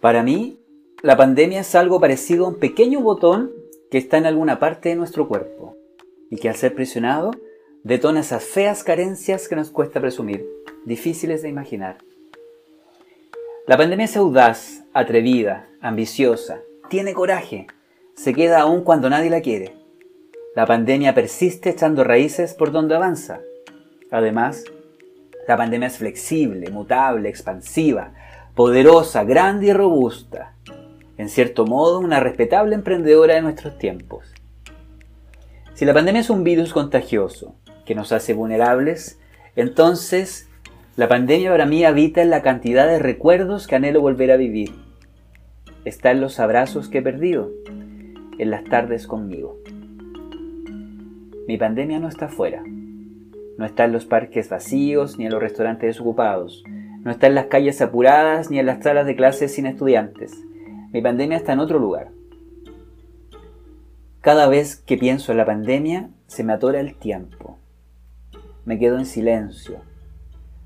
Para mí, la pandemia es algo parecido a un pequeño botón que está en alguna parte de nuestro cuerpo y que al ser presionado detona esas feas carencias que nos cuesta presumir, difíciles de imaginar. La pandemia es audaz, atrevida, ambiciosa, tiene coraje, se queda aún cuando nadie la quiere. La pandemia persiste echando raíces por donde avanza. Además, la pandemia es flexible, mutable, expansiva, poderosa, grande y robusta. En cierto modo, una respetable emprendedora de nuestros tiempos. Si la pandemia es un virus contagioso que nos hace vulnerables, entonces la pandemia para mí habita en la cantidad de recuerdos que anhelo volver a vivir. Está en los abrazos que he perdido, en las tardes conmigo. Mi pandemia no está afuera. No está en los parques vacíos ni en los restaurantes desocupados. No está en las calles apuradas ni en las salas de clases sin estudiantes. Mi pandemia está en otro lugar. Cada vez que pienso en la pandemia, se me atora el tiempo. Me quedo en silencio.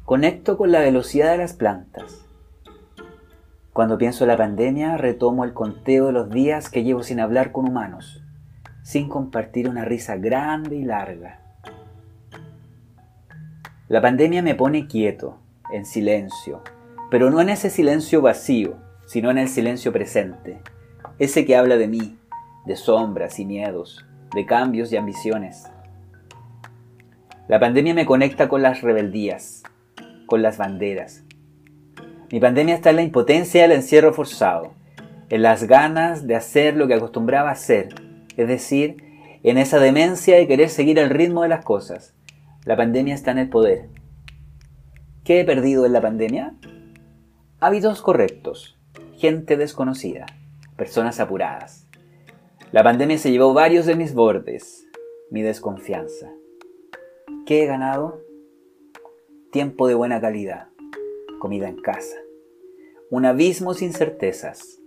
Conecto con la velocidad de las plantas. Cuando pienso en la pandemia, retomo el conteo de los días que llevo sin hablar con humanos, sin compartir una risa grande y larga. La pandemia me pone quieto, en silencio, pero no en ese silencio vacío, sino en el silencio presente, ese que habla de mí, de sombras y miedos, de cambios y ambiciones. La pandemia me conecta con las rebeldías, con las banderas. Mi pandemia está en la impotencia del encierro forzado, en las ganas de hacer lo que acostumbraba hacer, es decir, en esa demencia de querer seguir el ritmo de las cosas. La pandemia está en el poder, ¿Qué he perdido en la pandemia? Hábitos correctos, gente desconocida, personas apuradas. La pandemia se llevó varios de mis bordes, mi desconfianza. ¿Qué he ganado? Tiempo de buena calidad, comida en casa, un abismo sin certezas.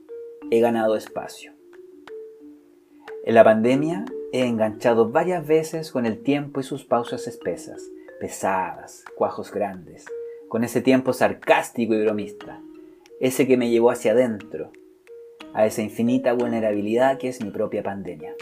He ganado espacio. En la pandemia he enganchado varias veces con el tiempo y sus pausas espesas, pesadas, cuajos grandes con ese tiempo sarcástico y bromista, ese que me llevó hacia adentro, a esa infinita vulnerabilidad que es mi propia pandemia.